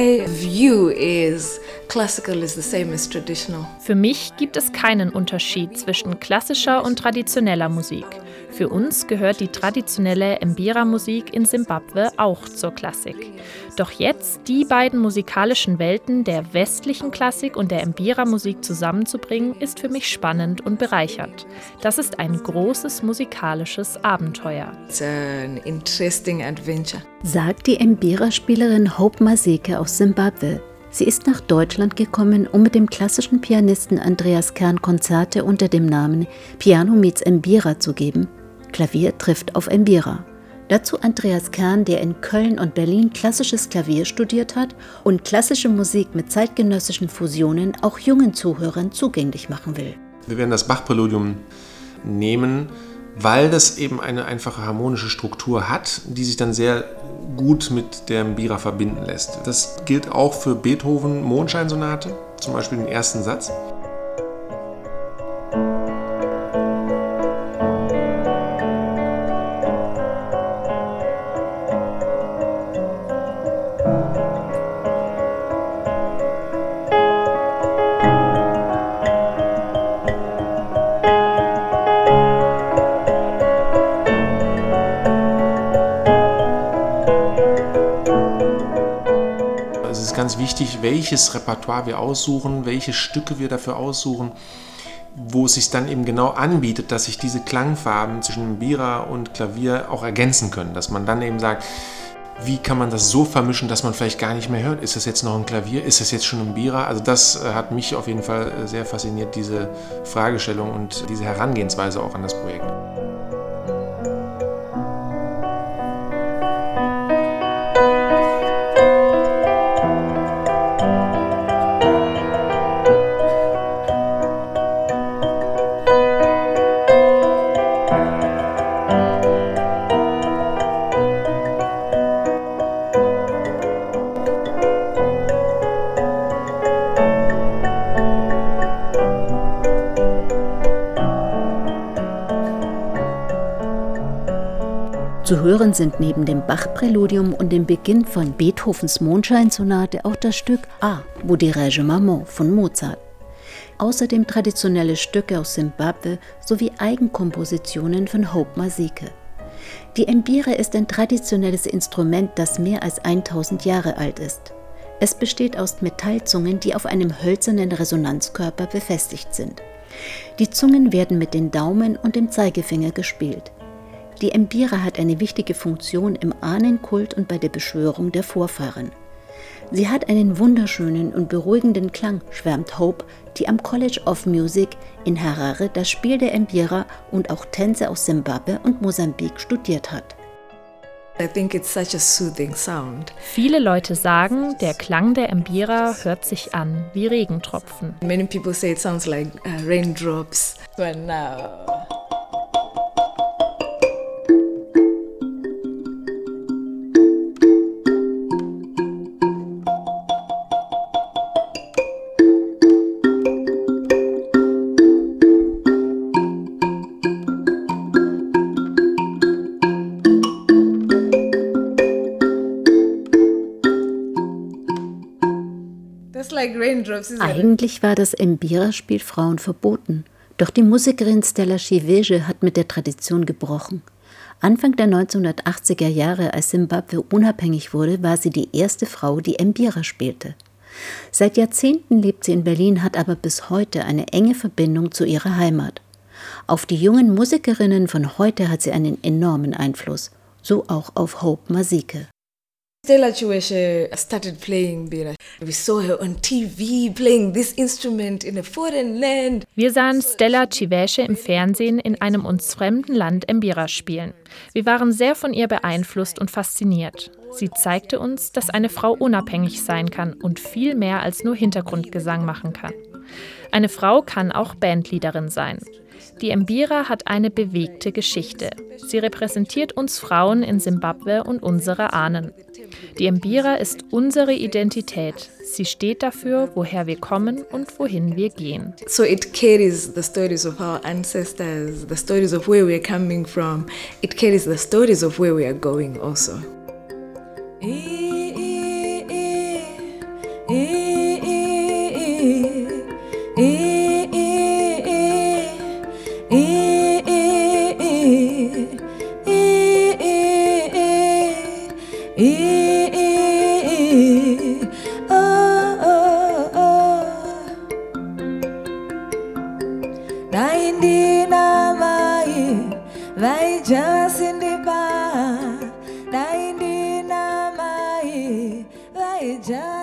my view is classical is the same as traditional. Für mich gibt es keinen Unterschied zwischen klassischer und traditioneller Musik. Für uns gehört die traditionelle Mbira-Musik in Simbabwe auch zur Klassik. Doch jetzt die beiden musikalischen Welten der westlichen Klassik und der Mbira-Musik zusammenzubringen, ist für mich spannend und bereichernd. Das ist ein großes musikalisches Abenteuer. It's an interesting adventure. Sagt die Mbira-Spielerin Hope Maseke aus Simbabwe. Sie ist nach Deutschland gekommen, um mit dem klassischen Pianisten Andreas Kern Konzerte unter dem Namen Piano meets Mbira zu geben. Klavier trifft auf Mbira. Dazu Andreas Kern, der in Köln und Berlin klassisches Klavier studiert hat und klassische Musik mit zeitgenössischen Fusionen auch jungen Zuhörern zugänglich machen will. Wir werden das Bach-Präludium nehmen, weil das eben eine einfache harmonische Struktur hat, die sich dann sehr gut mit der Mbira verbinden lässt. Das gilt auch für Beethoven Mondscheinsonate, zum Beispiel den ersten Satz. Ganz wichtig, welches Repertoire wir aussuchen, welche Stücke wir dafür aussuchen, wo es sich dann eben genau anbietet, dass sich diese Klangfarben zwischen Bira und Klavier auch ergänzen können. Dass man dann eben sagt, wie kann man das so vermischen, dass man vielleicht gar nicht mehr hört? Ist das jetzt noch ein Klavier? Ist das jetzt schon ein Bira? Also das äh, hat mich auf jeden Fall äh, sehr fasziniert, diese Fragestellung und diese Herangehensweise auch an das Projekt. Zu hören sind neben dem Bach-Präludium und dem Beginn von Beethovens Mondscheinsonate auch das Stück A, wo die Maman von Mozart. Außerdem traditionelle Stücke aus Simbabwe sowie Eigenkompositionen von Hope Masike. Die Mbire ist ein traditionelles Instrument, das mehr als 1000 Jahre alt ist. Es besteht aus Metallzungen, die auf einem hölzernen Resonanzkörper befestigt sind. Die Zungen werden mit den Daumen und dem Zeigefinger gespielt. Die Mbira hat eine wichtige Funktion im Ahnenkult und bei der Beschwörung der Vorfahren. Sie hat einen wunderschönen und beruhigenden Klang, schwärmt Hope, die am College of Music in Harare das Spiel der Mbira und auch Tänze aus Simbabwe und Mosambik studiert hat. Viele Leute sagen, der Klang der Mbira hört sich an wie Regentropfen. Many people say it sounds like uh, raindrops. But now Eigentlich war das Mbira-Spiel Frauen verboten, doch die Musikerin Stella Chiveje hat mit der Tradition gebrochen. Anfang der 1980er Jahre, als Simbabwe unabhängig wurde, war sie die erste Frau, die Mbira spielte. Seit Jahrzehnten lebt sie in Berlin, hat aber bis heute eine enge Verbindung zu ihrer Heimat. Auf die jungen Musikerinnen von heute hat sie einen enormen Einfluss, so auch auf Hope Masike. Stella Chiweshe started playing Bira. We saw her on TV playing this instrument in a foreign land. Wir sahen Stella Chiweshe im Fernsehen in einem uns fremden Land Mbira spielen. Wir waren sehr von ihr beeinflusst und fasziniert. Sie zeigte uns, dass eine Frau unabhängig sein kann und viel mehr als nur Hintergrundgesang machen kann. Eine Frau kann auch Bandleaderin sein. Die Mbira hat eine bewegte Geschichte. Sie repräsentiert uns Frauen in Simbabwe und unsere Ahnen. Die Mbira ist unsere Identität. Sie steht dafür, woher wir kommen und wohin wir gehen. So it carries the stories of our ancestors, the stories of where we are coming from. It carries the stories of where we are going also. E vai jasindiba daindinamai vai jasindiba